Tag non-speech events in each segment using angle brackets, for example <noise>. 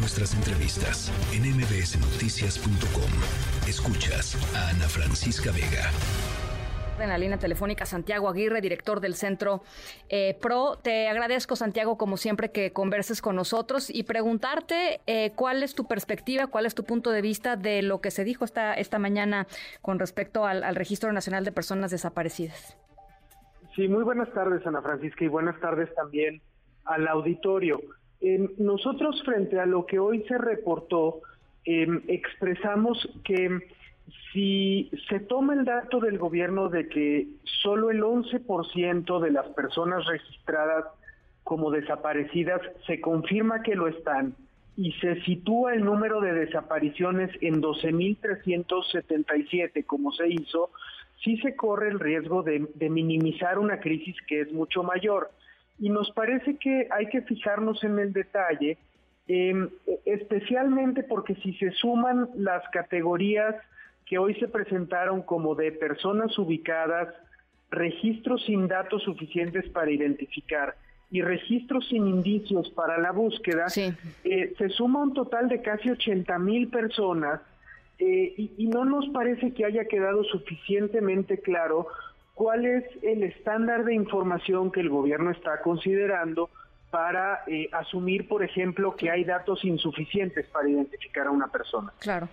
nuestras entrevistas en mbsnoticias.com. Escuchas a Ana Francisca Vega en la línea telefónica Santiago Aguirre, director del Centro eh, PRO. Te agradezco, Santiago, como siempre, que converses con nosotros y preguntarte eh, cuál es tu perspectiva, cuál es tu punto de vista de lo que se dijo esta, esta mañana con respecto al, Registro Nacional de Personas Desaparecidas. Sí, muy buenas tardes, Ana Francisca, y buenas tardes también al auditorio. Nosotros, frente a lo que hoy se reportó, em, expresamos que si se toma el dato del gobierno de que solo el 11% de las personas registradas como desaparecidas se confirma que lo están y se sitúa el número de desapariciones en 12.377 como se hizo, sí se corre el riesgo de, minimizar una crisis que es mucho mayor. Y nos parece que hay que fijarnos en el detalle, em, especialmente porque si se suman las categorías que hoy se presentaron como de personas ubicadas, registros sin datos suficientes para identificar y registros sin indicios para la búsqueda, eh, se suma un total de casi 80 mil personas eh, y, y no nos parece que haya quedado suficientemente claro cuál es el estándar de información que el gobierno está considerando para eh, asumir, por ejemplo, que hay datos insuficientes para identificar a una persona. Claro.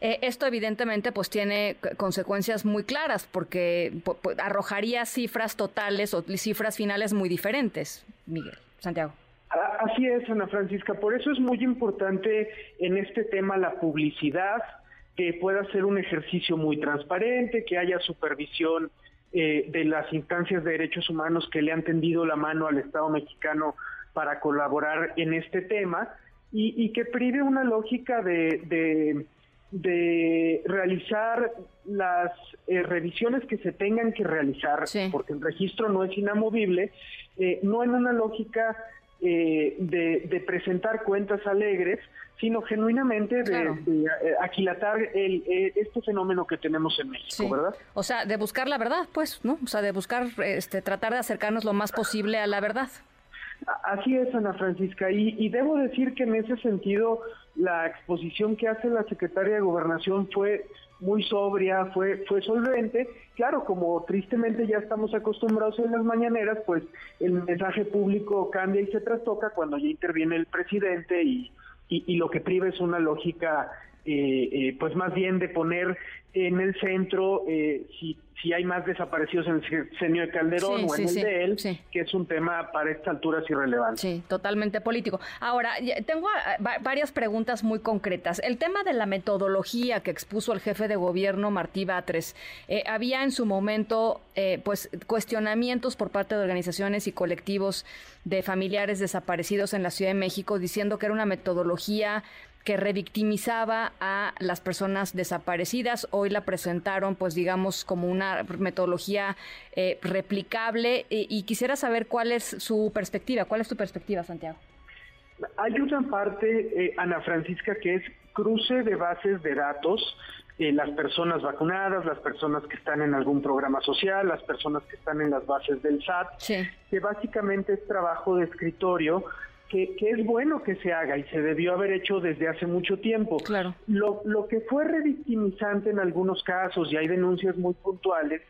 Eh, esto evidentemente pues tiene consecuencias muy claras porque arrojaría cifras totales o cifras finales muy diferentes, Miguel, Santiago. Así es, Ana Francisca. Por eso es muy importante en este tema la publicidad, que pueda ser un ejercicio muy transparente, que haya supervisión eh, de las instancias de derechos humanos que le han tendido la mano al Estado mexicano para colaborar en este tema y, que prive una lógica de, de, realizar las eh, revisiones que se tengan que realizar, porque el registro no es inamovible, eh, no en una lógica eh, de, presentar cuentas alegres, sino genuinamente de, aquilatar el, este fenómeno que tenemos en México, ¿verdad? O sea, de buscar la verdad, pues, ¿no? O sea, de buscar, este, tratar de acercarnos lo más posible a la verdad. Así es, Ana Francisca, y, debo decir que en ese sentido la exposición que hace la secretaria de Gobernación fue muy sobria, fue, fue solvente. Claro, como tristemente ya estamos acostumbrados en las mañaneras, pues el mensaje público cambia y se trastoca cuando ya interviene el presidente y, y, lo que priva es una lógica, eh, eh, pues más bien de poner en el centro eh, si si hay más desaparecidos en el sexenio de Calderón o en el de él, que es un tema para esta altura irrelevante. Sí, totalmente político. Ahora, tengo ah, varias preguntas muy concretas. El tema de la metodología que expuso el jefe de gobierno, Martí Batres, eh, había en su momento eh, pues cuestionamientos por parte de organizaciones y colectivos de familiares desaparecidos en la Ciudad de México diciendo que era una metodología que revictimizaba a las personas desaparecidas. Hoy la presentaron, pues digamos, como una metodología eh, replicable y, quisiera saber cuál es su perspectiva. ¿Cuál es tu perspectiva, Santiago? Hay una parte, eh, Ana Francisca, que es cruce de bases de datos, eh, las personas vacunadas, las personas que están en algún programa social, las personas que están en las bases del SAT, que básicamente es trabajo de escritorio que, es bueno que se haga y se debió haber hecho desde hace mucho tiempo. Claro. Lo, lo que fue revictimizante en algunos casos, y hay denuncias muy puntuales,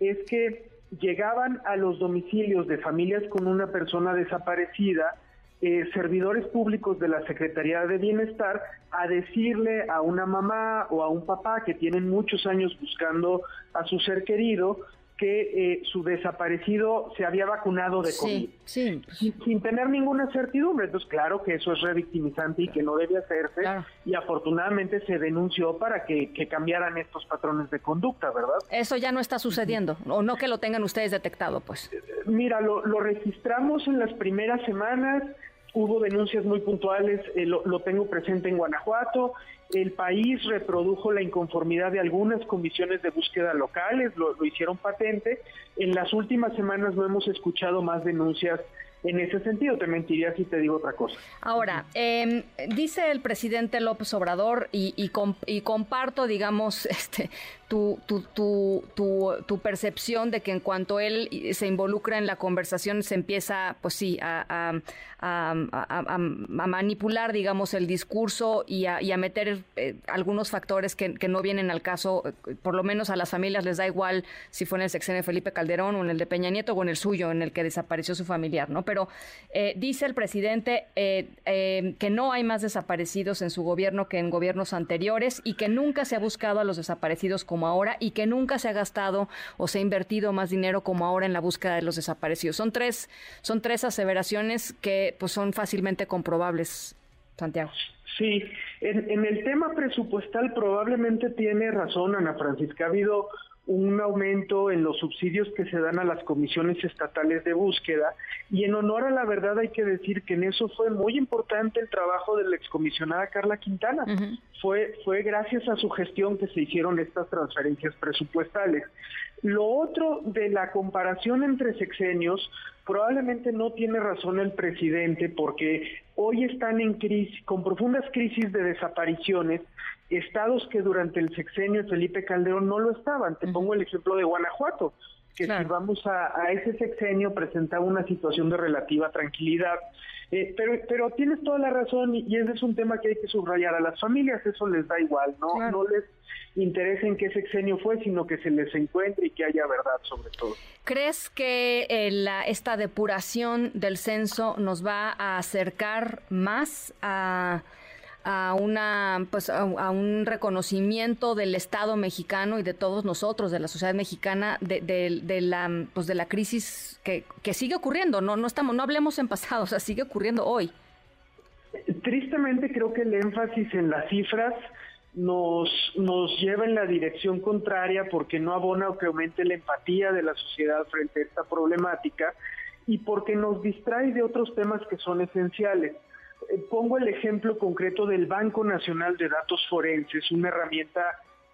es que llegaban a los domicilios de familias con una persona desaparecida, eh, servidores públicos de la Secretaría de Bienestar, a decirle a una mamá o a un papá que tienen muchos años buscando a su ser querido, que eh, su desaparecido se había vacunado de COVID. Sí, sin, tener ninguna certidumbre. Entonces, claro que eso es revictimizante y que no debe hacerse. Y afortunadamente se denunció para que, cambiaran estos patrones de conducta, ¿verdad? Eso ya no está sucediendo, o no que lo tengan ustedes detectado, pues. Eh, mira, lo, registramos en las primeras semanas hubo denuncias muy puntuales, eh, lo, tengo presente en Guanajuato, el país reprodujo la inconformidad de algunas comisiones de búsqueda locales, lo, hicieron patente. En las últimas semanas no hemos escuchado más denuncias en ese sentido, te mentiría si te digo otra cosa. Ahora, em, dice el presidente López Obrador y, y, comparto, digamos, <laughs> este, tu, tu, tu, tu, percepción de que en cuanto él se involucra en la conversación se empieza, pues sí, a, a, manipular, digamos, el discurso y a, meter eh, algunos factores que, no vienen al caso, por lo menos a las familias les da igual si fue en el sexenio de Felipe Calderón o en el de Peña Nieto o en el suyo, en el que desapareció su familiar, ¿no? Pero eh, dice el presidente eh, que no hay más desaparecidos en su gobierno que en gobiernos anteriores y que nunca se ha buscado a los desaparecidos como ahora y que nunca se ha gastado o se ha invertido más dinero como ahora en la búsqueda de los desaparecidos. Son tres, son tres aseveraciones que pues son fácilmente comprobables, Santiago. Sí, en, en el tema presupuestal probablemente tiene razón Ana Francisca. Ha habido un aumento en los subsidios que se dan a las comisiones estatales de búsqueda y en honor a la verdad hay que decir que en eso fue muy importante el trabajo de la excomisionada Carla Quintana. Fue fue gracias a su gestión que se hicieron estas transferencias presupuestales. Lo otro de la comparación entre sexenios, probablemente no tiene razón el presidente porque hoy están en crisis, con profundas crisis de desapariciones estados que durante el sexenio de Felipe Calderón no lo estaban. Te pongo el ejemplo de Guanajuato, que si vamos a, ese sexenio presentaba una situación de relativa tranquilidad. Eh, pero, pero tienes toda la razón y, ese es un tema que hay que subrayar. A las familias eso les da igual, ¿no? No les interesa en qué sexenio fue, sino que se les encuentre y que haya verdad sobre todo. ¿Crees que eh, esta depuración del censo nos va a acercar más a a una pues a, un reconocimiento del Estado mexicano y de todos nosotros de la sociedad mexicana de, de, la pues de la crisis que, que, sigue ocurriendo. No no estamos no hablemos en pasado o sea sigue ocurriendo hoy. Tristemente creo que el énfasis en las cifras nos nos lleva en la dirección contraria porque no abona o que aumente la empatía de la sociedad frente a esta problemática y porque nos distrae de otros temas que son esenciales pongo el ejemplo concreto del Banco Nacional de Datos Forenses, una herramienta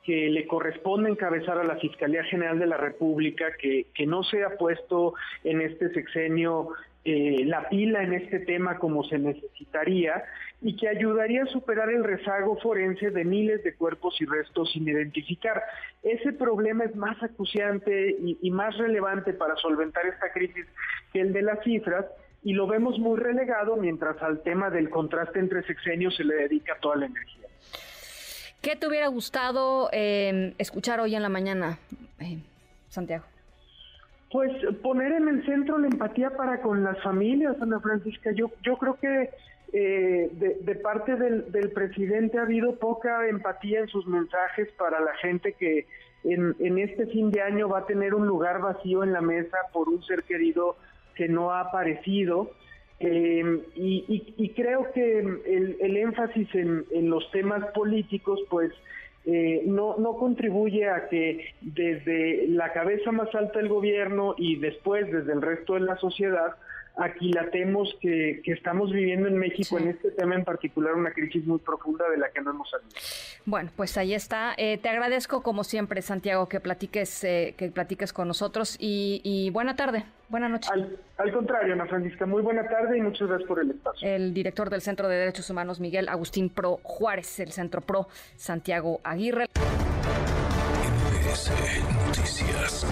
que le corresponde encabezar a la Fiscalía General de la República, que, que no se ha puesto en este sexenio eh, la pila en este tema como se necesitaría y que ayudaría a superar el rezago forense de miles de cuerpos y restos sin identificar. Ese problema es más acuciante y, y más relevante para solventar esta crisis que el de las cifras y lo vemos muy relegado mientras al tema del contraste entre sexenios se le dedica toda la energía. ¿Qué te hubiera gustado eh, escuchar hoy en la mañana, eh, Santiago? Pues poner en el centro la empatía para con las familias, Ana Francisca. Yo, yo creo que eh, de, parte del, del, presidente ha habido poca empatía en sus mensajes para la gente que en, en este fin de año va a tener un lugar vacío en la mesa por un ser querido que no ha aparecido. Eh, y, creo que el, énfasis en, los temas políticos, pues, eh, no, no contribuye a que desde la cabeza más alta del gobierno y después desde el resto de la sociedad aquilatemos que, que estamos viviendo en México en este tema en particular una crisis muy profunda de la que no hemos salido. Bueno, pues ahí está. Eh, te agradezco como siempre, Santiago, que platiques, eh, que platiques con nosotros y, buena tarde, buena noche. Al, contrario, Ana Francisca, muy buena tarde y muchas gracias por el espacio. El director del Centro de Derechos Humanos, Miguel Agustín Pro Juárez, el Centro Pro, Santiago Aguirre. Noticias.